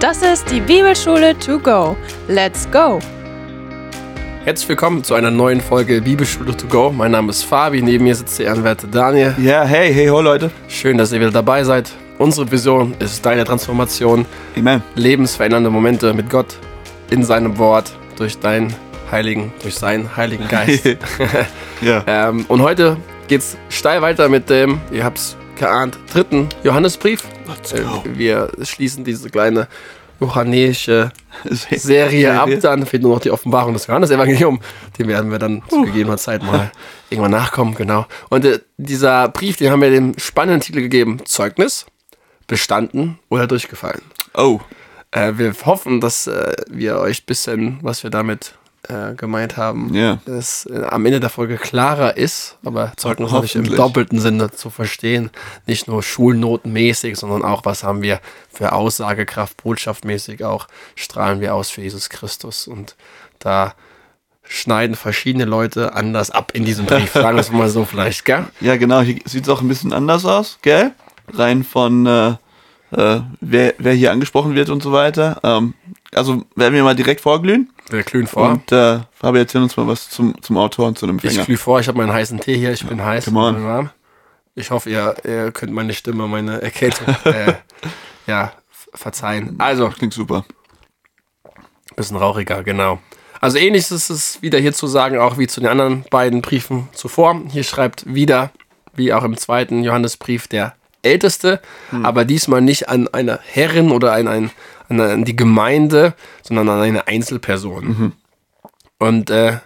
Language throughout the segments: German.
Das ist die Bibelschule to go. Let's go! Herzlich willkommen zu einer neuen Folge Bibelschule to go. Mein Name ist Fabi, neben mir sitzt der ehrenwerte Daniel. Ja, hey, hey, ho Leute. Schön, dass ihr wieder dabei seid. Unsere Vision ist deine Transformation, Amen. lebensverändernde Momente mit Gott in seinem Wort durch deinen Heiligen, durch seinen Heiligen Geist. Ja. ähm, und heute geht's steil weiter mit dem, ihr habt's geahnt, dritten Johannesbrief. Äh, go. wir schließen diese kleine johannäische Se- Serie ab, Serie. dann fehlt nur noch die Offenbarung des Johannesevangelium. Den werden wir dann zu gegebener Zeit mal irgendwann nachkommen, genau. Und äh, dieser Brief, den haben wir dem spannenden Titel gegeben: Zeugnis, bestanden oder durchgefallen. Oh, Äh, wir hoffen, dass äh, wir euch ein bisschen, was wir damit äh, gemeint haben, Ja. es äh, am Ende der Folge klarer ist, aber Zeugnis natürlich im Hoffentlich. doppelten Sinne zu verstehen. Nicht nur schulnotenmäßig, sondern auch, was haben wir für Aussagekraft, botschaftmäßig auch, strahlen wir aus für Jesus Christus. Und da schneiden verschiedene Leute anders ab in diesem Brief. Sagen wir es mal so vielleicht, gell? ja genau, hier sieht es auch ein bisschen anders aus, gell? Rein von, äh, äh, wer, wer hier angesprochen wird und so weiter. Ähm, also werden wir mal direkt vorglühen. Wir glühen vor. Und äh, Fabi, erzähl uns mal was zum, zum Autor und zu dem Ich Empfänger. glühe vor, ich habe meinen heißen Tee hier, ich bin heiß. come on. Ich hoffe, ihr, ihr könnt meine Stimme, meine Erkältung äh, ja, verzeihen. Also, Klingt super. bisschen rauchiger, genau. Also ähnlich ist es wieder hier zu sagen, auch wie zu den anderen beiden Briefen zuvor. Hier schreibt wieder, wie auch im zweiten Johannesbrief, der Älteste, aber diesmal nicht an eine Herrin oder an, ein, an, die Gemeinde, sondern an eine Einzelperson. Und äh,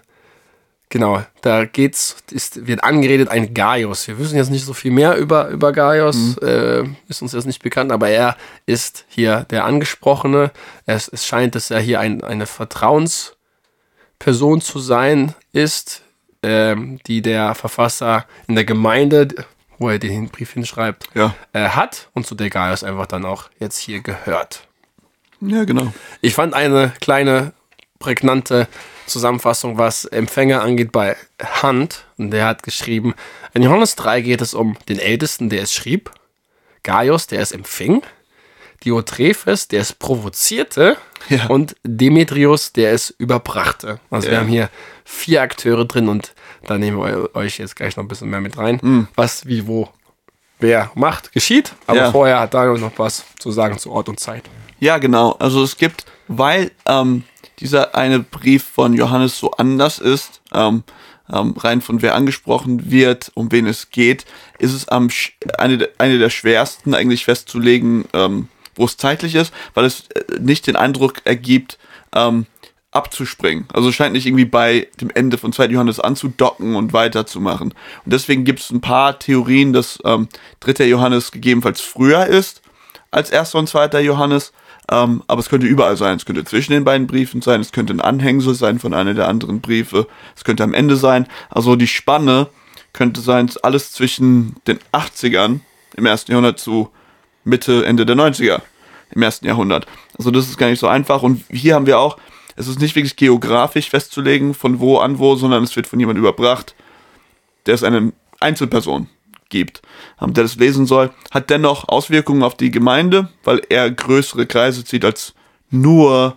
genau, da geht's, ist, wird angeredet ein Gaius. Wir wissen jetzt nicht so viel mehr über, über Gaius, äh, ist uns jetzt nicht bekannt, aber er ist hier der Angesprochene. Es, es scheint, dass er hier ein, eine Vertrauensperson zu sein ist, ähm, die der Verfasser in der Gemeinde, wo er den Brief hinschreibt, Ja. äh, hat und zu der Gaius einfach dann auch jetzt hier gehört. Ja, genau. Ich fand eine kleine, prägnante Zusammenfassung, was Empfänger angeht, bei Hunt. Und der hat geschrieben, in Johannes 3 geht es um den Ältesten, der es schrieb, Gaius, der es empfing, Diotrephes, der es provozierte Ja. und Demetrius, der es überbrachte. Also wir Ja. haben hier vier Akteure drin und da nehmen wir euch jetzt gleich noch ein bisschen mehr mit rein, Mhm. was, wie, wo, wer macht, geschieht. Aber Ja. vorher hat Daniel noch was zu sagen zu Ort und Zeit. Ja, genau. Also es gibt, weil ähm, dieser eine Brief von Johannes so anders ist, ähm, ähm, rein von wer angesprochen wird, um wen es geht, ist es am eine, der- eine der schwersten eigentlich festzulegen, ähm, wo es zeitlich ist, weil es äh, nicht den Eindruck ergibt, ähm, abzuspringen. Also scheint nicht irgendwie bei dem Ende von 2. Johannes anzudocken und weiterzumachen. Und deswegen gibt es ein paar Theorien, dass ähm, 3. Johannes gegebenenfalls früher ist als 1. und 2. Johannes. Ähm, aber es könnte überall sein. Es könnte zwischen den beiden Briefen sein. Es könnte ein Anhängsel sein von einer der anderen Briefe. Es könnte am Ende sein. Also die Spanne könnte sein, alles zwischen den 80ern im ersten Jahrhundert zu Mitte, Ende der 90er im ersten Jahrhundert. Also das ist gar nicht so einfach. Und hier haben wir auch, es ist nicht wirklich geografisch festzulegen, von wo an wo, sondern es wird von jemandem überbracht, der es eine Einzelperson gibt, ähm, der das lesen soll, hat dennoch Auswirkungen auf die Gemeinde, weil er größere Kreise zieht als nur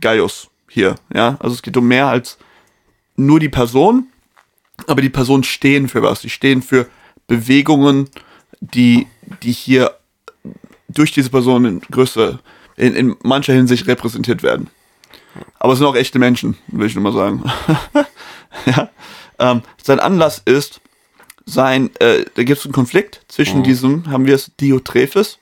Gaius hier. Ja, also es geht um mehr als nur die Person, aber die Personen stehen für was. Die stehen für Bewegungen, die, die hier durch diese Person in größer, in, in mancher Hinsicht repräsentiert werden. Aber es sind auch echte Menschen, will ich nur mal sagen. ja. ähm, sein Anlass ist, sein, äh, da gibt es einen Konflikt zwischen diesem, haben wir es, Diotrephes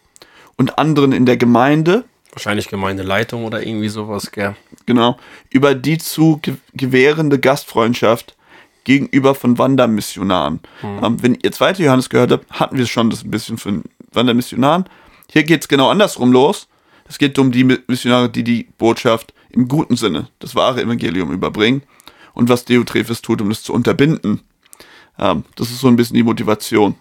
und anderen in der Gemeinde, Wahrscheinlich Gemeindeleitung oder irgendwie sowas, gell? genau, über die zu ge gewährende Gastfreundschaft gegenüber von Wandermissionaren. Ähm, wenn ihr zweite Johannes gehört habt, hatten wir es schon das ein bisschen von Wandermissionaren. Hier geht es genau andersrum los. Es geht um die Mi- Missionare, die die Botschaft im guten Sinne, das wahre Evangelium überbringen und was Diotrephes tut, um es zu unterbinden. Ähm, das ist so ein bisschen die Motivation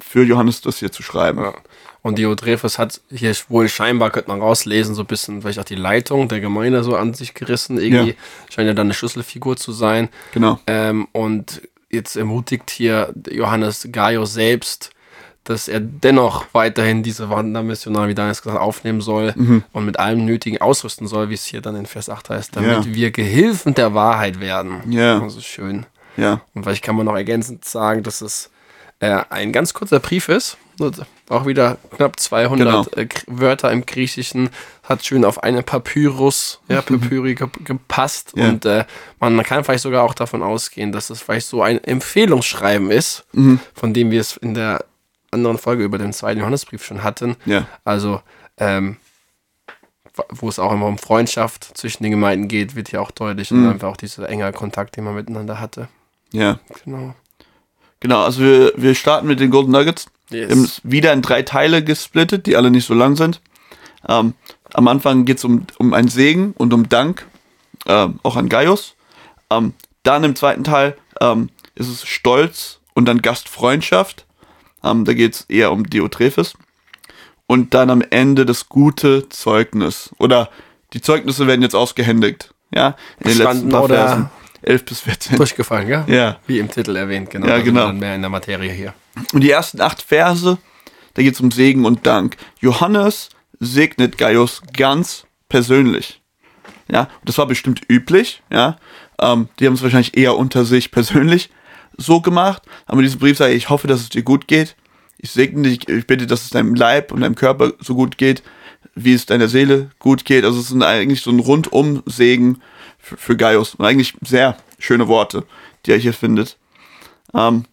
für Johannes, das hier zu schreiben. Ja. Und Diotrephes hat hier wohl scheinbar, könnte man rauslesen, so ein bisschen vielleicht auch die Leitung der Gemeinde so an sich gerissen. Irgendwie Ja. scheint ja dann eine Schlüsselfigur zu sein. Genau. Ähm, und jetzt ermutigt hier Johannes Gaius selbst, dass er dennoch weiterhin diese Wandermission, wie Daniel es gesagt hat, aufnehmen soll und mit allem Nötigen ausrüsten soll, wie es hier dann in Vers 8 heißt, damit Ja. wir Gehilfen der Wahrheit werden. Ja. Also schön. Ja. Und vielleicht kann man noch ergänzend sagen, dass es äh, ein ganz kurzer Brief ist. Auch wieder knapp 200 Genau. äh, Wörter im Griechischen. Hat schön auf eine Papyrus, ja, Papyri ge gepasst. Ja. Und äh, man kann vielleicht sogar auch davon ausgehen, dass es vielleicht so ein Empfehlungsschreiben ist, Mhm. von dem wir es in der anderen Folge über den zweiten Johannesbrief schon hatten. Ja. Also, ähm, wo es auch immer um Freundschaft zwischen den Gemeinden geht, wird hier auch deutlich. Mhm. Und einfach auch dieser enge Kontakt, den man miteinander hatte. Ja. Genau. Genau, also wir, wir starten mit den Golden Nuggets. Yes. Wir haben es wieder in drei Teile gesplittet, die alle nicht so lang sind. Ähm, am Anfang geht es um, um einen Segen und um Dank, ähm, auch an Gaius. Ähm, dann im zweiten Teil ähm, ist es Stolz und dann Gastfreundschaft. Ähm, da geht es eher um Diotrephes. Und dann am Ende das gute Zeugnis. Oder die Zeugnisse werden jetzt ausgehändigt. Ja, in den letzten paar oder- Versen. 11 bis 14. Durchgefallen, ja? Ja. Wie im Titel erwähnt, genau. Ja, sind genau. Dann mehr in der Materie hier. Und die ersten acht Verse, da geht es um Segen und Dank. Johannes segnet Gaius ganz persönlich. Ja, und das war bestimmt üblich, ja. Ähm, die haben es wahrscheinlich eher unter sich persönlich so gemacht. Aber in diesem Brief sage ich, ich hoffe, dass es dir gut geht. Ich segne dich, ich bitte, dass es deinem Leib und deinem Körper so gut geht, wie es deiner Seele gut geht. Also es ist ein- eigentlich so ein Rundum-Segen für, für Gaius. Und eigentlich sehr schöne Worte, die er hier findet. Ähm,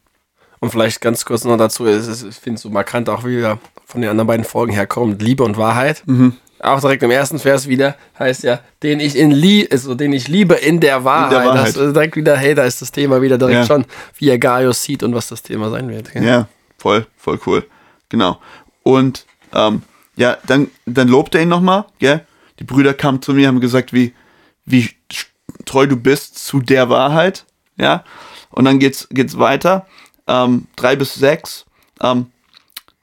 Und vielleicht ganz kurz noch dazu, ich finde es so markant auch wieder von den anderen beiden Folgen herkommt, Liebe und Wahrheit. Mhm. Auch direkt im ersten Vers wieder heißt ja, den ich in lie also den ich liebe in der Wahrheit. Wahrheit. Das ist direkt wieder, hey, da ist das Thema wieder direkt Ja. schon, wie er Gaius sieht und was das Thema sein wird. gell? Ja, voll, voll cool. Genau. Und ähm, ja, dann, dann lobt er ihn nochmal, gell? Die Brüder kamen zu mir, haben gesagt, wie, wie treu du bist zu der Wahrheit, ja? Und dann geht's, geht's weiter. Ähm, drei bis sechs. Ähm,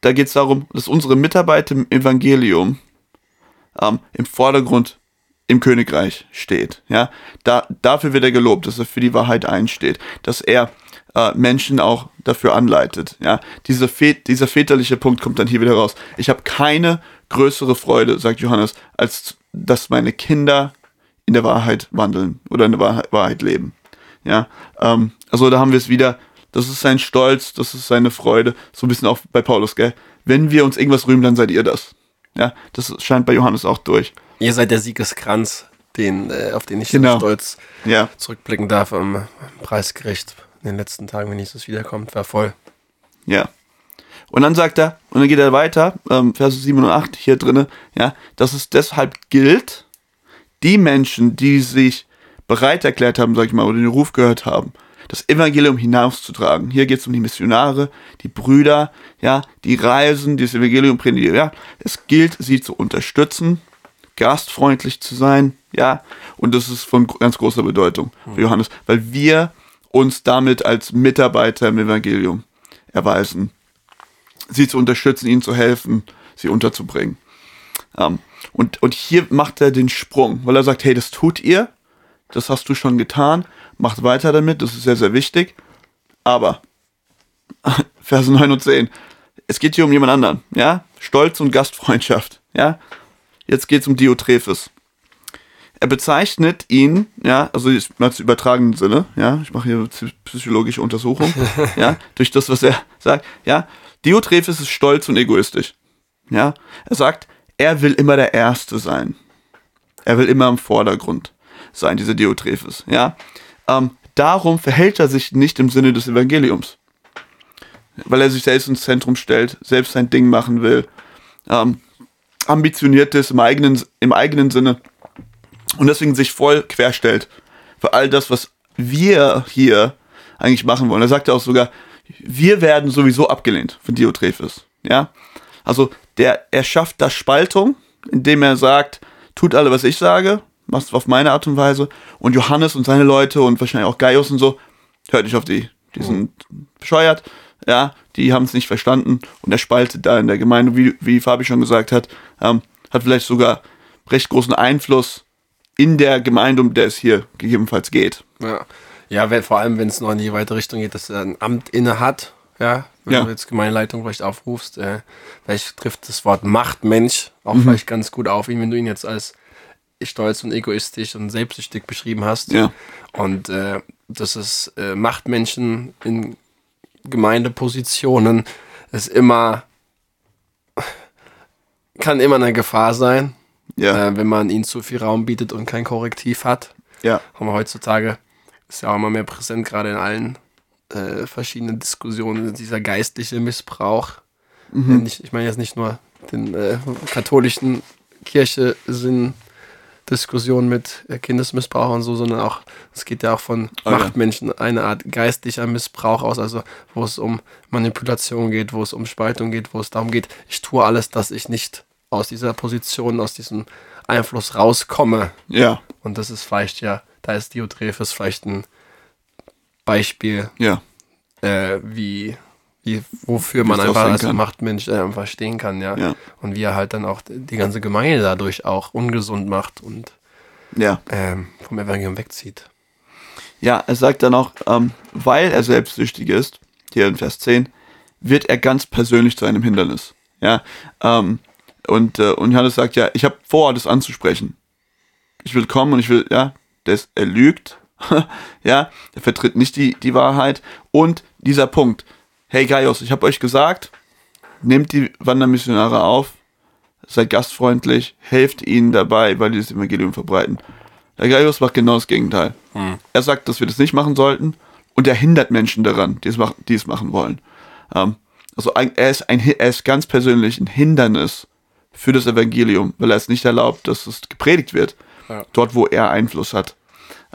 da geht's darum, dass unsere Mitarbeit im Evangelium ähm, im Vordergrund im Königreich steht. Ja, da, dafür wird er gelobt, dass er für die Wahrheit einsteht, dass er äh, Menschen auch dafür anleitet. Ja, dieser, dieser väterliche Punkt kommt dann hier wieder raus. Ich habe keine größere Freude, sagt Johannes, als dass meine Kinder in der Wahrheit wandeln oder in der Wahrheit, Wahrheit leben. Ja, ähm, also da haben wir es wieder. Das ist sein Stolz, das ist seine Freude. So ein bisschen auch bei Paulus, gell? Wenn wir uns irgendwas rühmen, dann seid ihr das. Ja, das scheint bei Johannes auch durch. Ihr seid der Siegeskranz, den, äh, auf den ich Genau. so stolz Ja, zurückblicken darf am Preisgericht in den letzten Tagen, wenn Jesus wiederkommt. War voll. ja. Und dann sagt er, und dann geht er weiter, ähm, Verse 7 und 8 hier drinne, ja, dass es deshalb gilt, die Menschen, die sich bereit erklärt haben, sag ich mal, oder den Ruf gehört haben, das Evangelium hinauszutragen. Hier geht es um die Missionare, die Brüder, ja, die reisen, die das Evangelium predigen, ja. Es gilt, sie zu unterstützen, gastfreundlich zu sein, ja. Und das ist von ganz großer Bedeutung für Johannes, weil wir uns damit als Mitarbeiter im Evangelium erweisen. Sie zu unterstützen, ihnen zu helfen, sie unterzubringen. Ähm, und, und hier macht er den Sprung, weil er sagt, hey, das tut ihr, das hast du schon getan, macht weiter damit, das ist sehr, sehr wichtig. Aber, Verse 9 und 10, es geht hier um jemand anderen, ja? Stolz und Gastfreundschaft, ja? Jetzt geht es um Diotrephes. Er bezeichnet ihn, ja, also ich als übertragenen Sinne, ja, ich mache hier psy- psychologische Untersuchung, ja, durch das, was er sagt, ja, Diotrephes ist stolz und egoistisch, ja, er sagt, er will immer der Erste sein, er will immer im Vordergrund sein, dieser Diotrephes, ja, ähm, darum verhält er sich nicht im Sinne des Evangeliums, weil er sich selbst ins Zentrum stellt, selbst sein Ding machen will, ähm, ambitioniert ist im eigenen, im eigenen Sinne und deswegen sich voll querstellt für all das, was wir hier eigentlich machen wollen. Er sagt ja auch sogar, wir werden sowieso abgelehnt von Diotrephes. Ja, also der, er schafft da Spaltung, indem er sagt, tut alle, was ich sage, macht es auf meine Art und Weise. Und Johannes und seine Leute und wahrscheinlich auch Gaius und so, hört nicht auf die. Die sind bescheuert, ja, die haben es nicht verstanden und er spaltet da in der Gemeinde, wie, wie Fabi schon gesagt hat, ähm, hat vielleicht sogar recht großen Einfluss in der Gemeinde, um der es hier gegebenenfalls geht. Ja, ja wenn, vor allem, wenn es noch in die weite Richtung geht, dass er ein Amt inne hat, ja, wenn Ja. du jetzt Gemeindeleitung vielleicht aufrufst, äh, vielleicht trifft das Wort Machtmensch auch Mhm. vielleicht ganz gut auf ihn, wenn du ihn jetzt als stolz und egoistisch und selbstsüchtig beschrieben hast. Ja. Und äh, dass es äh, Machtmenschen in Gemeindepositionen ist immer kann immer eine Gefahr sein, Ja. äh, wenn man ihnen zu viel Raum bietet und kein Korrektiv hat. ja. Aber heutzutage ist ja auch immer mehr präsent, gerade in allen äh, verschiedenen Diskussionen, dieser geistliche Missbrauch. Äh, nicht, ich meine jetzt nicht nur den äh, katholischen Kirche sind Diskussionen mit äh, Kindesmissbrauch und so, sondern auch, es geht ja auch von Oh ja. Machtmenschen eine Art geistlicher Missbrauch aus, also wo es um Manipulation geht, wo es um Spaltung geht, wo es darum geht, ich tue alles, dass ich nicht aus dieser Position, aus diesem Einfluss rauskomme. Ja. Und das ist vielleicht ja, da ist Diotrephes vielleicht ein Beispiel, Ja. äh, wie, wie, wofür man einfach als kann. Machtmensch äh, einfach stehen kann, ja. Ja. Und wie er halt dann auch die ganze Gemeinde dadurch auch ungesund macht und Ja. ähm, vom Evangelium wegzieht. Ja, er sagt dann auch, ähm, weil er selbstsüchtig ist, hier in Vers 10, wird er ganz persönlich zu einem Hindernis. Ja, ähm, und, äh, und Johannes sagt, ja, ich habe vor, das anzusprechen. Ich will kommen und ich will, ja, das, er lügt, ja, er vertritt nicht die, die Wahrheit. Und dieser Punkt, hey Gaius, ich habe euch gesagt, nehmt die Wandermissionare auf, seid gastfreundlich, helft ihnen dabei, weil die das Evangelium verbreiten. Der Gaius macht genau das Gegenteil. Er sagt, dass wir das nicht machen sollten und er hindert Menschen daran, die es, mach, die es machen wollen. Ähm, also ein, er, ist ein, er ist ganz persönlich ein Hindernis für das Evangelium, weil er es nicht erlaubt, dass es gepredigt wird, Ja. dort wo er Einfluss hat.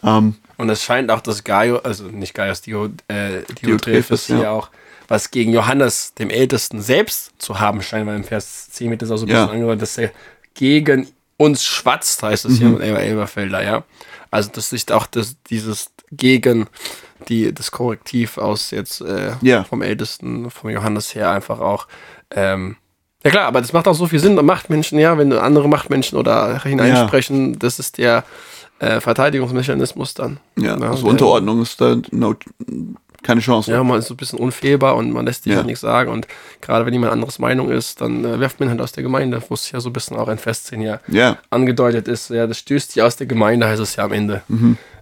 Ähm, Und es scheint auch, dass Gaius, also nicht Gaius, Dio, äh, Diotrephes, Diotrephes hier ja. auch was gegen Johannes, dem Ältesten, selbst zu haben scheint, weil im Vers 10 wird das auch so ein Ja. bisschen angedeutet, dass er gegen uns schwatzt, heißt es Mhm. hier mit Elber Elberfelder, ja. Also das ist auch das, dieses gegen die, das Korrektiv aus jetzt äh, Ja. vom Ältesten, vom Johannes her einfach auch. Ähm, ja klar, aber das macht auch so viel Sinn. Machtmenschen, ja, wenn andere Machtmenschen oder hineinsprechen, das ist der äh, Verteidigungsmechanismus dann. ja, Ja, also Unterordnung ist da no, keine Chance. Ja, man ist so ein bisschen unfehlbar und man lässt sich Ja. halt nichts sagen. Und gerade wenn jemand anderes Meinung ist, dann äh, werft man halt aus der Gemeinde, wo es ja so ein bisschen auch in Vers 10 ja ja, angedeutet ist. Ja, das stößt dich aus der Gemeinde, heißt es ja am Ende.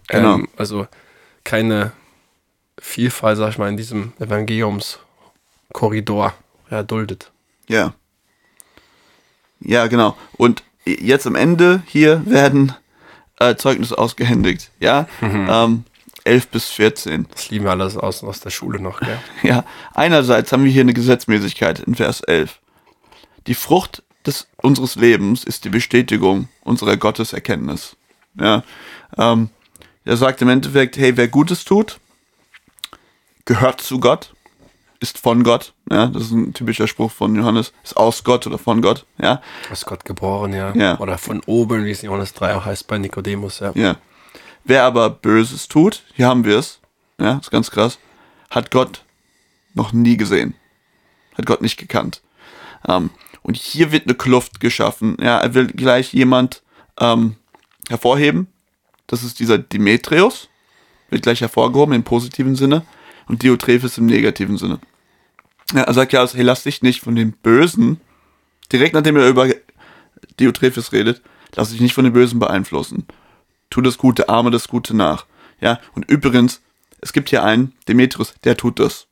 genau. Ähm, also keine Vielfalt, sag ich mal, in diesem Evangeliumskorridor ja, duldet. Ja. Ja, genau. Und jetzt am Ende hier werden äh, Zeugnisse ausgehändigt. Ja. Ähm, 11 bis 14. Das lieben wir alles aus, aus der Schule noch, gell? Ja. Einerseits haben wir hier eine Gesetzmäßigkeit in Vers 11. Die Frucht des, unseres Lebens ist die Bestätigung unserer Gotteserkenntnis. Ja. Ähm, er sagt im Endeffekt, hey, wer Gutes tut, gehört zu Gott, ist von Gott. Ja, das ist ein typischer Spruch von Johannes, ist aus Gott oder von Gott. Ja, Aus Gott geboren, ja. Ja. Oder von oben, wie es in Johannes 3 auch heißt bei Nikodemus, ja. Ja. Wer aber Böses tut, hier haben wir es, ja, ist ganz krass, hat Gott noch nie gesehen. Hat Gott nicht gekannt. Ähm, und hier wird eine Kluft geschaffen. Ja, er will gleich jemand ähm, hervorheben. Das ist dieser Demetrius. Wird gleich hervorgehoben im positiven Sinne. Und Diotrephes im negativen Sinne. Ja, er sagt ja, also, hey, lass dich nicht von den Bösen, direkt nachdem er über Diotrephes redet, lass dich nicht von den Bösen beeinflussen tu das Gute, ahme das Gute nach. Ja, und übrigens, es gibt hier einen, Demetrius, der tut das.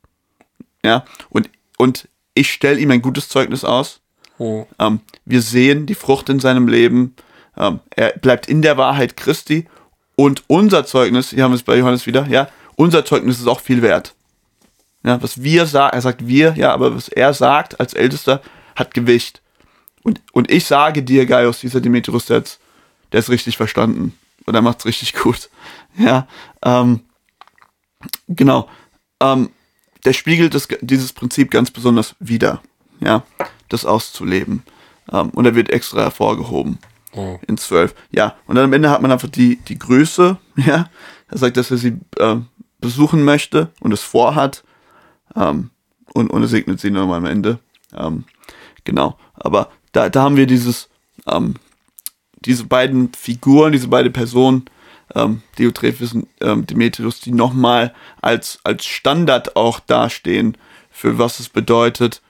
Ja, und, und ich stelle ihm ein gutes Zeugnis aus. Oh. Ähm, wir sehen die Frucht in seinem Leben. Ähm, er bleibt in der Wahrheit Christi. Und unser Zeugnis, hier haben wir es bei Johannes wieder, ja, unser Zeugnis ist auch viel wert. Ja, was wir sagen, er sagt wir, ja, aber was er sagt als Ältester, hat Gewicht. Und, und ich sage dir, Gaius, dieser Demetrius, der, der ist richtig verstanden. Und er macht's richtig gut. Ja, ähm, genau. Ähm, der spiegelt das, dieses Prinzip ganz besonders wider. Ja, das auszuleben. Ähm, und er wird extra hervorgehoben Oh. in 12. Ja, und dann am Ende hat man einfach die, die Größe, ja. Er sagt, dass er sie ähm, besuchen möchte und es vorhat. Ähm, und, und er segnet sie nochmal am Ende. Ähm, genau. Aber da, da haben wir dieses, ähm, diese beiden Figuren, diese beiden Personen, ähm, Diotrephes und ähm, Demetrius, die nochmal als, als Standard auch dastehen für was es bedeutet,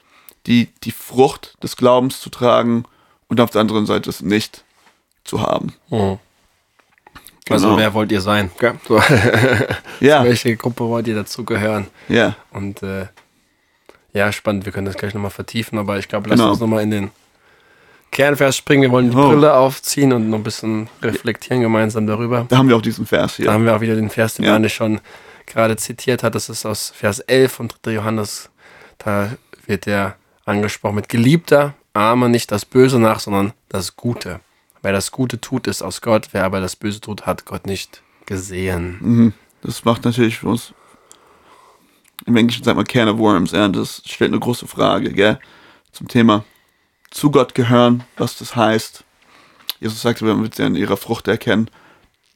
die, die Frucht des Glaubens zu tragen und auf der anderen Seite es nicht zu haben. Mhm. Also Genau. wer wollt ihr sein? So. Ja, Zu welche Gruppe wollt ihr dazugehören? ja, Und äh, ja, spannend, wir können das gleich nochmal vertiefen, aber ich glaube, lass Genau. uns nochmal in den Kernvers springen. Wir wollen die Oh. Brille aufziehen und noch ein bisschen reflektieren gemeinsam darüber. da haben wir auch diesen Vers Da hier. haben wir auch wieder den Vers, den Ja. Arne schon gerade zitiert hat. Das ist aus Vers 11 von 3. Johannes. Da wird der angesprochen mit Geliebter, ahme nicht das Böse nach, sondern das Gute. Wer das Gute tut, ist aus Gott. Wer aber das Böse tut, hat Gott nicht gesehen. Mhm. Das macht natürlich für uns, im Englischen sagt man Can of Worms, ja, das stellt eine große Frage, gell, zum Thema zu Gott gehören, was das heißt. Jesus sagte, man wird sie an ihrer Frucht erkennen.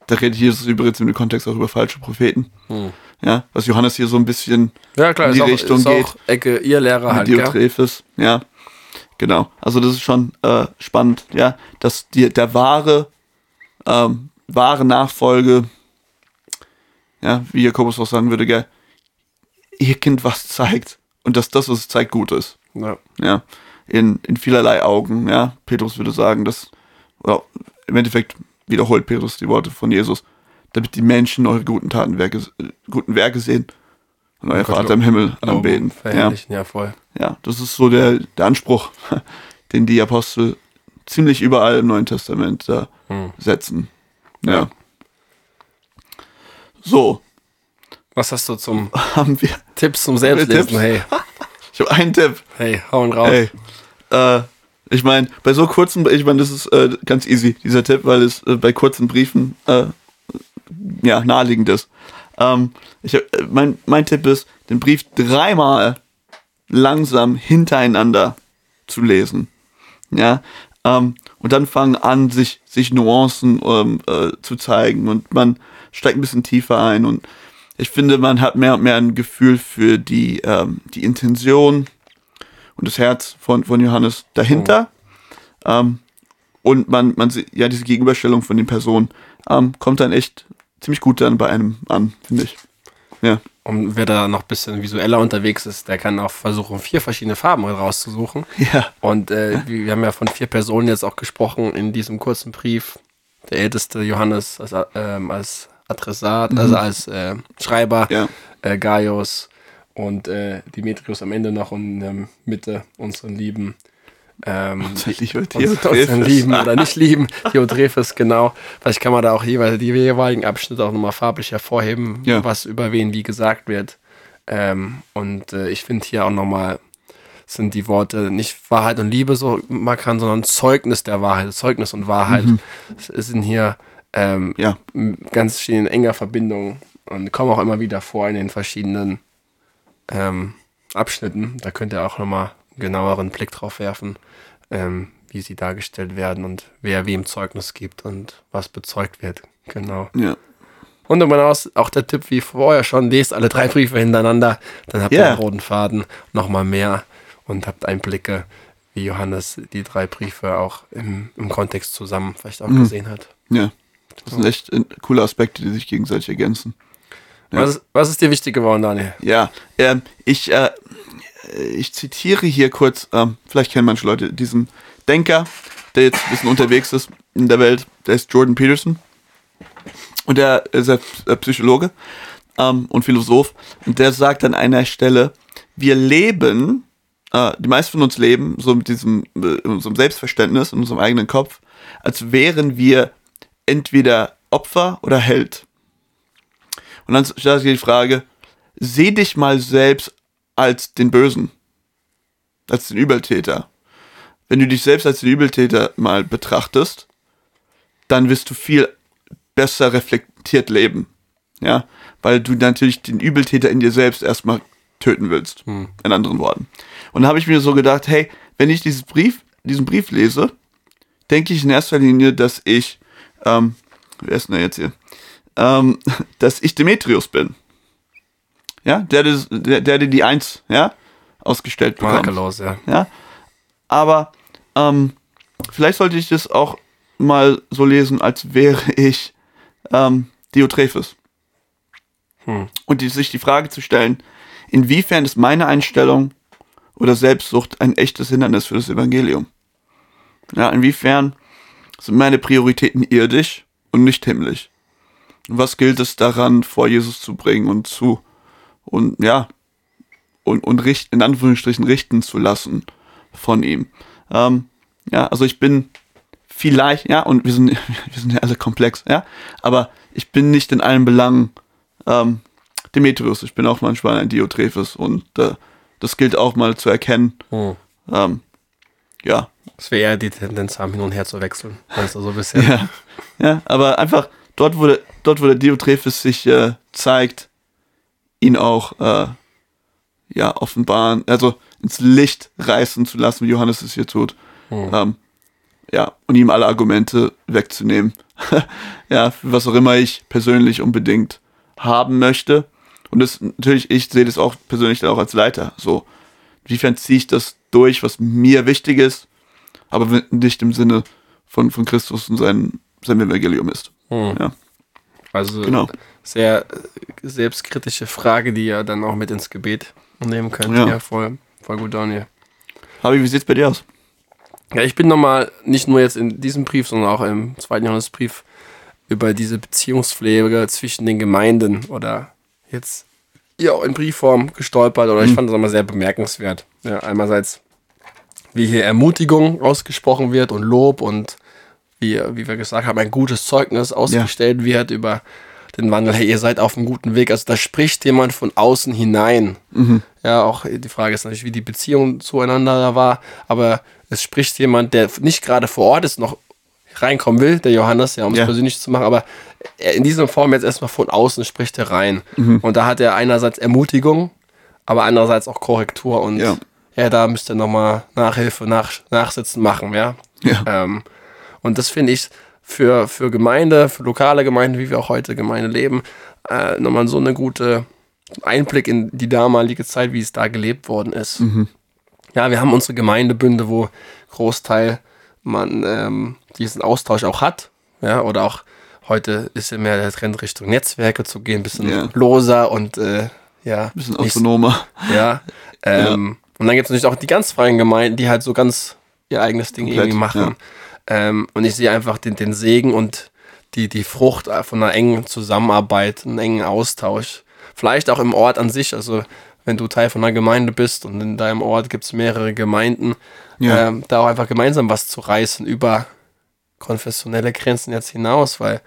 Da redet Jesus übrigens in dem Kontext auch über falsche Propheten. Hm. Ja, was Johannes hier so ein bisschen Ja, klar, In die auch, Richtung ist geht. Ecke ihr Lehrer halt? Diotrephes, ja. Genau. Also das ist schon äh, spannend, ja, dass die, der wahre, ähm, wahre Nachfolge, ja, wie Jakobus auch sagen würde, gell, ihr Kind was zeigt und dass das, was es zeigt, gut ist. Ja. Ja. In, in vielerlei Augen, ja. Petrus würde sagen, dass, oder im Endeffekt wiederholt Petrus die Worte von Jesus, damit die Menschen eure guten Taten, Werke, äh, guten Werke sehen und euer Vater im Himmel anbeten. Ja. ja, voll. Ja, das ist so der, der Anspruch, den die Apostel ziemlich überall im Neuen Testament äh, Hm. setzen. Ja. Ja. So, Was hast du zum haben wir. Tipps zum Selbstlesen? Tipps? Hey, Ich habe einen Tipp. hey, hauen raus. Ey, äh, ich meine, bei so kurzen, ich meine, das ist äh, ganz easy, dieser Tipp, weil es äh, bei kurzen Briefen äh, ja naheliegend ist. Ähm, ich, hab- äh, mein, mein Tipp ist, den Brief dreimal langsam hintereinander zu lesen. Ja, ähm, und dann fangen an, sich, sich Nuancen ähm, äh, zu zeigen und man steigt ein bisschen tiefer ein und ich finde, man hat mehr und mehr ein Gefühl für die, ähm, die Intention und das Herz von, von Johannes dahinter. Ähm, und man, man sieht, ja, diese Gegenüberstellung von den Personen ähm, kommt dann echt ziemlich gut dann bei einem an, finde ich. Ja. Und wer da noch ein bisschen visueller unterwegs ist, der kann auch versuchen, vier verschiedene Farben rauszusuchen. Ja. Und äh, wir haben ja von vier Personen jetzt auch gesprochen in diesem kurzen Brief. Der älteste Johannes als, ähm, als Adressat, also als äh, Schreiber, Ja. äh, Gaius und äh, Demetrius am Ende noch und in der Mitte unseren lieben ähm, Unser lieber uns- Theotrephes. unseren lieben oder nicht lieben Theotrephes, genau. Vielleicht kann man da auch jeweils die jeweiligen Abschnitte auch nochmal farblich hervorheben, Ja. was über wen wie gesagt wird. Ähm, und äh, ich finde hier auch nochmal sind die Worte nicht Wahrheit und Liebe so markant, sondern Zeugnis der Wahrheit, Zeugnis und Wahrheit. Es sind hier ähm, Ja. ganz in enger Verbindung und kommen auch immer wieder vor in den verschiedenen ähm, Abschnitten. Da könnt ihr auch nochmal einen genaueren Blick drauf werfen, ähm, wie sie dargestellt werden und wer wem Zeugnis gibt und was bezeugt wird. Genau. Ja. Und darüber hinaus auch der Tipp wie vorher schon, lest alle drei Briefe hintereinander, dann habt ihr einen roten Faden, nochmal mehr und habt Einblicke, wie Johannes die drei Briefe auch im, im Kontext zusammen vielleicht auch Mhm. gesehen hat. Ja. Das sind echt äh, coole Aspekte, die sich gegenseitig ergänzen. Was, ist, was ist dir wichtig geworden, Daniel? Ja, ähm, ich, äh, ich zitiere hier kurz, ähm, vielleicht kennen manche Leute diesen Denker, der jetzt ein bisschen unterwegs ist in der Welt, der ist Jordan Peterson. Und der ist äh, Psychologe ähm, und Philosoph. Und der sagt an einer Stelle, wir leben, äh, die meisten von uns leben so mit diesem, äh, in unserem Selbstverständnis, in unserem eigenen Kopf, als wären wir entweder Opfer oder Held. Und dann stellt sich die Frage, seh dich mal selbst als den Bösen, als den Übeltäter. Wenn du dich selbst als den Übeltäter mal betrachtest, dann wirst du viel besser reflektiert leben. Ja, weil du natürlich den Übeltäter in dir selbst erstmal töten willst. In anderen Worten. Und da habe ich mir so gedacht, hey, wenn ich dieses Brief, diesen Brief lese, denke ich in erster Linie, dass ich, ähm, wer ist denn jetzt hier? Ähm, dass ich Demetrius bin. Ja, der, der, der die Eins, ja, ausgestellt bekommt. Makellos, ja. Ja, aber ähm, vielleicht sollte ich das auch mal so lesen, als wäre ich ähm, Diotrephes. Hm. Und die, sich die Frage zu stellen, inwiefern ist meine Einstellung oder Selbstsucht ein echtes Hindernis für das Evangelium? Ja, inwiefern sind meine Prioritäten irdisch und nicht himmlisch? Was gilt es daran, vor Jesus zu bringen und zu, und ja, und, und richt, in Anführungsstrichen richten zu lassen von ihm? Ähm, ja, also ich bin vielleicht, ja, und wir sind, wir sind ja alle komplex, ja, aber ich bin nicht in allen Belangen ähm, Demetrius, ich bin auch manchmal ein Diotrephes und äh, das gilt auch mal zu erkennen. Hm. Ähm, ja, Das wäre eher die Tendenz haben, hin und her zu wechseln. Also so ein bisschen. ja, ja, aber einfach dort, wo der, dort, wo der Diotrephes sich äh, zeigt, ihn auch äh, ja offenbaren, also ins Licht reißen zu lassen, wie Johannes es hier tut. Ähm, ja, und ihm alle Argumente wegzunehmen. ja, für was auch immer ich persönlich unbedingt haben möchte. Und das natürlich, ich sehe das auch persönlich dann auch als Leiter. So, inwiefern ziehe ich das durch, was mir wichtig ist, aber nicht im Sinne von, von Christus und sein, sein Evangelium ist. Hm. Ja. Also Genau. sehr äh, selbstkritische Frage, die ihr dann auch mit ins Gebet nehmen könnt. Ja. Ja, voll, voll gut, Daniel. Habi, wie sieht's bei dir aus? Ja, ich bin nochmal nicht nur jetzt in diesem Brief, sondern auch im zweiten Johannesbrief über diese Beziehungspflege zwischen den Gemeinden oder jetzt ja auch in Briefform gestolpert oder ich fand das immer sehr bemerkenswert. Ja, einerseits, wie hier Ermutigung ausgesprochen wird und Lob und wie, wie wir gesagt haben, ein gutes Zeugnis ausgestellt wird über den Wandel. Hey, ihr seid auf einem guten Weg. Also da spricht jemand von außen hinein. Ja, auch die Frage ist natürlich, wie die Beziehung zueinander da war, aber es spricht jemand, der nicht gerade vor Ort ist, noch reinkommen will, der Johannes, ja, um Ja. es persönlich zu machen, aber er in dieser Form jetzt erstmal von außen spricht er rein. Und da hat er einerseits Ermutigung, aber andererseits auch Korrektur und Ja. ja, da müsst ihr nochmal Nachhilfe, nach, Nachsitzen machen, ja. Ja. Ähm, und das finde ich für, für Gemeinde, für lokale Gemeinde, wie wir auch heute Gemeinde leben, äh, nochmal so eine gute Einblick in die damalige Zeit, wie es da gelebt worden ist. Ja, wir haben unsere Gemeindebünde, wo Großteil man ähm, diesen Austausch auch hat. Ja, oder auch heute ist ja mehr der Trend Richtung Netzwerke zu gehen, bisschen Ja. loser und äh, ja, Bisschen nicht- autonomer. ja. Ähm, Und dann gibt es natürlich auch die ganz freien Gemeinden, die halt so ganz ihr eigenes Ding Komplett, irgendwie machen. Ähm, und ich sehe einfach den, den Segen und die, die Frucht von einer engen Zusammenarbeit, einen engen Austausch. Vielleicht auch im Ort an sich. Also wenn du Teil von einer Gemeinde bist und in deinem Ort gibt es mehrere Gemeinden, Ja. ähm, da auch einfach gemeinsam was zu reißen über konfessionelle Grenzen jetzt hinaus, weil,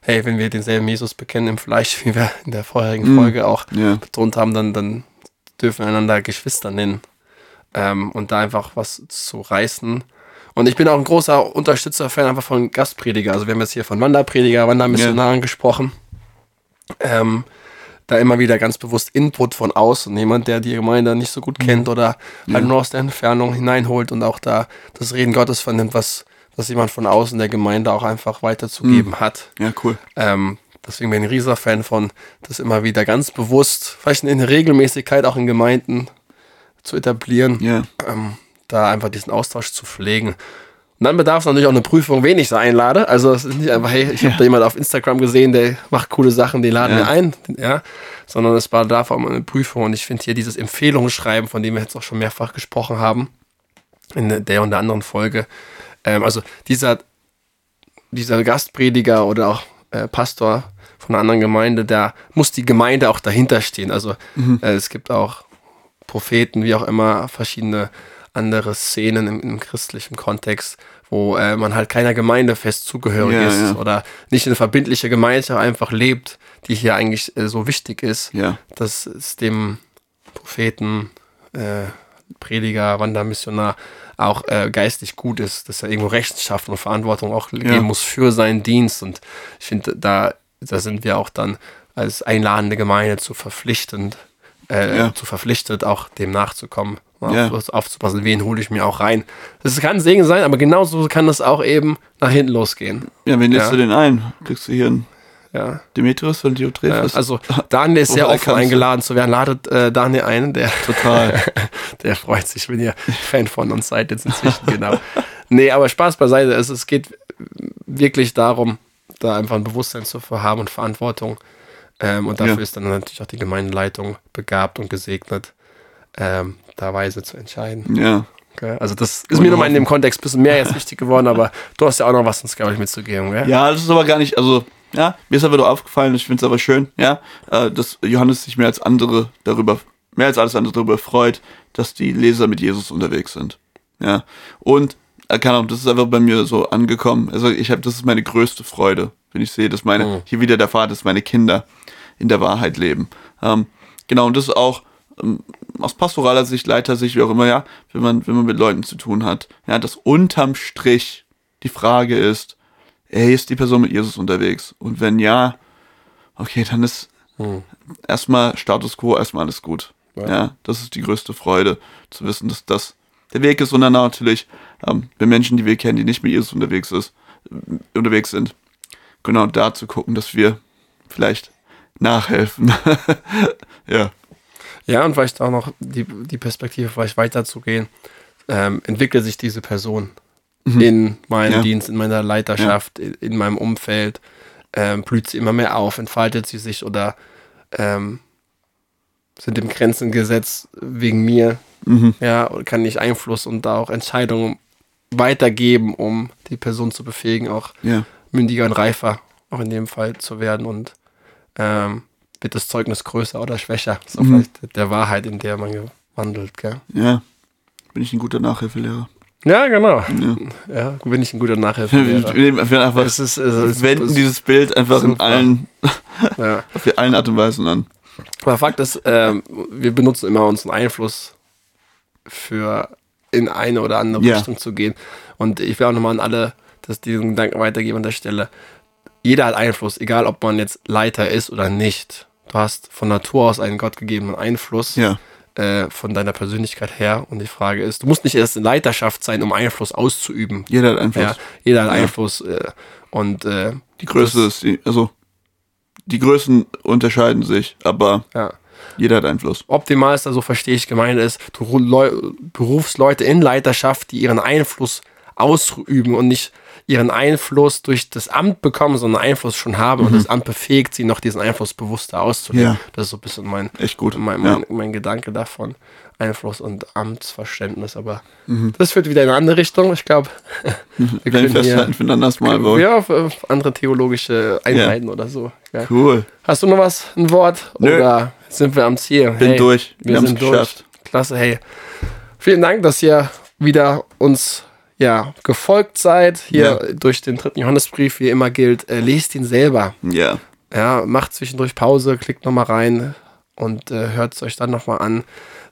hey, wenn wir denselben Jesus bekennen im Fleisch, wie wir in der vorherigen Mm. Folge auch Ja. betont haben, dann, dann dürfen wir einander Geschwister nennen. Ähm, und da einfach was zu reißen. Und ich bin auch ein großer Unterstützer-Fan einfach von Gastprediger. Also wir haben jetzt hier von Wanderprediger, Wandermissionaren gesprochen. Ähm, da immer wieder ganz bewusst Input von außen. Jemand, der die Gemeinde nicht so gut kennt oder halt nur aus der Entfernung hineinholt und auch da das Reden Gottes vernimmt, was, was jemand von außen der Gemeinde auch einfach weiterzugeben hat. Ja, cool. Ähm, deswegen bin ich ein rieser Fan von, das immer wieder ganz bewusst, vielleicht in Regelmäßigkeit auch in Gemeinden zu etablieren, Ja. ähm, da einfach diesen Austausch zu pflegen. Und dann bedarf es natürlich auch eine Prüfung, wen ich so einlade. Also es ist nicht einfach, hey, ich habe da jemand auf Instagram gesehen, der macht coole Sachen, den laden Ja. wir ein, ja, sondern es bedarf auch mal eine Prüfung. Und ich finde hier dieses Empfehlungsschreiben, von dem wir jetzt auch schon mehrfach gesprochen haben, in der und der anderen Folge, ähm, also dieser dieser Gastprediger oder auch äh, Pastor von einer anderen Gemeinde, da muss die Gemeinde auch dahinter stehen. Also äh, es gibt auch Propheten, wie auch immer, verschiedene andere Szenen im, im christlichen Kontext, wo äh, man halt keiner Gemeinde fest zugehörig Ja, ist ja. oder nicht eine verbindliche Gemeinschaft einfach lebt, die hier eigentlich äh, so wichtig ist, Ja. dass es dem Propheten, äh, Prediger, Wandermissionar auch äh, geistig gut ist, dass er irgendwo Rechenschaft und Verantwortung auch geben muss für seinen Dienst. Und ich finde, da, da sind wir auch dann als einladende Gemeinde zu verpflichtend, äh, Ja. zu verpflichtet, auch dem nachzukommen, Ja. auf, aufzupassen, wen hole ich mir auch rein. Das kann ein Segen sein, aber genauso kann das auch eben nach hinten losgehen. Ja, wen lädst Ja. du den ein? Kriegst du hier einen Ja. Demetrius Ja, Diotrephes? also Daniel ist sehr Woher offen eingeladen zu werden. Ladet äh, Daniel ein, der Total. der freut sich, wenn ihr Fan von uns seid jetzt inzwischen, genau. Nee, aber Spaß beiseite. Es, es geht wirklich darum, da einfach ein Bewusstsein zu haben und Verantwortung Ähm, und dafür Ja. ist dann natürlich auch die Gemeindeleitung begabt und gesegnet, ähm, da weise zu entscheiden. Ja. Gell? Also das ist mir nochmal in dem Kontext ein bisschen mehr jetzt wichtig geworden, aber du hast ja auch noch was uns, glaube ich, mitzugeben. Gell? Ja, das ist aber gar nicht, also, ja, mir ist aber nur aufgefallen, ich finde es aber schön, ja, äh, dass Johannes sich mehr als andere darüber, mehr als alles andere darüber freut, dass die Leser mit Jesus unterwegs sind. Ja. Und, äh, keine Ahnung, das ist einfach bei mir so angekommen. Also ich habe, das ist meine größte Freude, wenn ich sehe, dass meine, Mhm. hier wieder der Vater, dass meine Kinder in der Wahrheit leben. Ähm, genau, und das ist auch ähm, aus pastoraler Sicht, Leitersicht, wie auch immer, ja, wenn man, wenn man mit Leuten zu tun hat, ja, dass unterm Strich die Frage ist, ey, ist die Person mit Jesus unterwegs? Und wenn ja, okay, dann ist erstmal Status quo, erstmal alles gut. Ja. Ja. das ist die größte Freude, zu wissen, dass das der Weg ist und dann natürlich, ähm, wenn Menschen, die wir kennen, die nicht mit Jesus unterwegs ist, äh, unterwegs sind, genau da zu gucken, dass wir vielleicht nachhelfen. ja. Ja, und vielleicht auch noch die, die Perspektive, vielleicht weiterzugehen. Ähm, entwickelt sich diese Person in meinem Mhm. Ja. Dienst, in meiner Leiterschaft, in, in meinem Umfeld? Ähm, blüht sie immer mehr auf, entfaltet sie sich oder ähm, sind dem Grenzen gesetzt wegen mir? Mhm. Ja, oder kann ich Einfluss und da auch Entscheidungen weitergeben, um die Person zu befähigen, auch Ja. Mündiger und reifer, auch in dem Fall zu werden und ähm, wird das Zeugnis größer oder schwächer? So Mhm. vielleicht der Wahrheit, in der man gewandelt, gell? Ja. Bin ich ein guter Nachhilfelehrer? Ja, genau. Ja. Ja, bin ich ein guter Nachhilfelehrer. wir einfach, es ist, es ist, wenden es, dieses Bild einfach in allen, ja. auf allen Art und Weisen an. Aber Fakt ist, ähm, wir benutzen immer unseren Einfluss für in eine oder andere Ja. Richtung zu gehen. Und ich will auch nochmal an alle dass diesen Gedanken weitergeben an der Stelle. Jeder hat Einfluss, egal ob man jetzt Leiter ist oder nicht. Du hast von Natur aus einen gottgegebenen Einfluss Ja. äh, von deiner Persönlichkeit her. Und die Frage ist, du musst nicht erst in Leiterschaft sein, um Einfluss auszuüben. Jeder hat Einfluss. Ja, jeder hat Ja. Einfluss. Äh, und äh, Die Größe ist die, also die Größen unterscheiden sich, aber ja. jeder hat Einfluss. optimal ist, also verstehe ich gemeint ist, du berufst Leute in Leiterschaft, die ihren Einfluss ausüben und nicht ihren Einfluss durch das Amt bekommen, sondern Einfluss schon haben und das Amt befähigt sie noch, diesen Einfluss bewusster auszuleben. Ja. Das ist so ein bisschen mein, Echt gut. mein, ja. mein, mein Gedanke davon. Einfluss und Amtsverständnis, aber Mhm. das führt wieder in eine andere Richtung. Ich glaube, wir können hier für ein anderes Mal. aber- ja, auf, andere theologische Einheiten oder so. Ja. Cool. Hast du noch was, ein Wort? Nö. Oder sind wir am Ziel? Bin durch. Wir, Wir haben es sind geschafft. Klasse, hey. Vielen Dank, dass ihr wieder uns ja, gefolgt seid. Hier Ja. durch den dritten Johannesbrief, wie immer gilt, äh, lest ihn selber. Ja. Ja, macht zwischendurch Pause, klickt nochmal rein und äh, hört es euch dann nochmal an.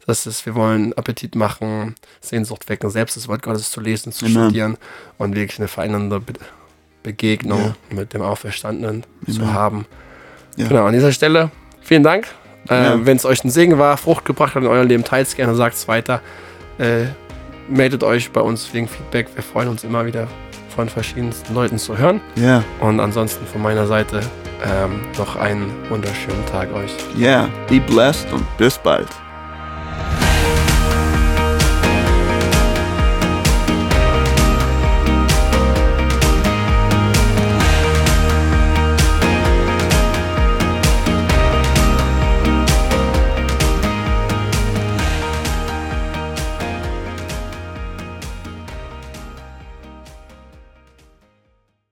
Das ist, wir wollen Appetit machen, Sehnsucht wecken, selbst das Wort Gottes zu lesen, zu Amen. studieren und wirklich eine verändernde Be Begegnung mit dem Auferstandenen zu Amen. haben. Ja. Genau, an dieser Stelle vielen Dank. Äh, Ja. Wenn es euch ein Segen war, Frucht gebracht hat in eurem Leben, teilt es gerne, sagt es weiter. Äh, meldet euch bei uns wegen Feedback. Wir freuen uns immer wieder von verschiedensten Leuten zu hören. Ja. Und ansonsten von meiner Seite ähm, noch einen wunderschönen Tag euch. Ja. Be blessed und bis bald.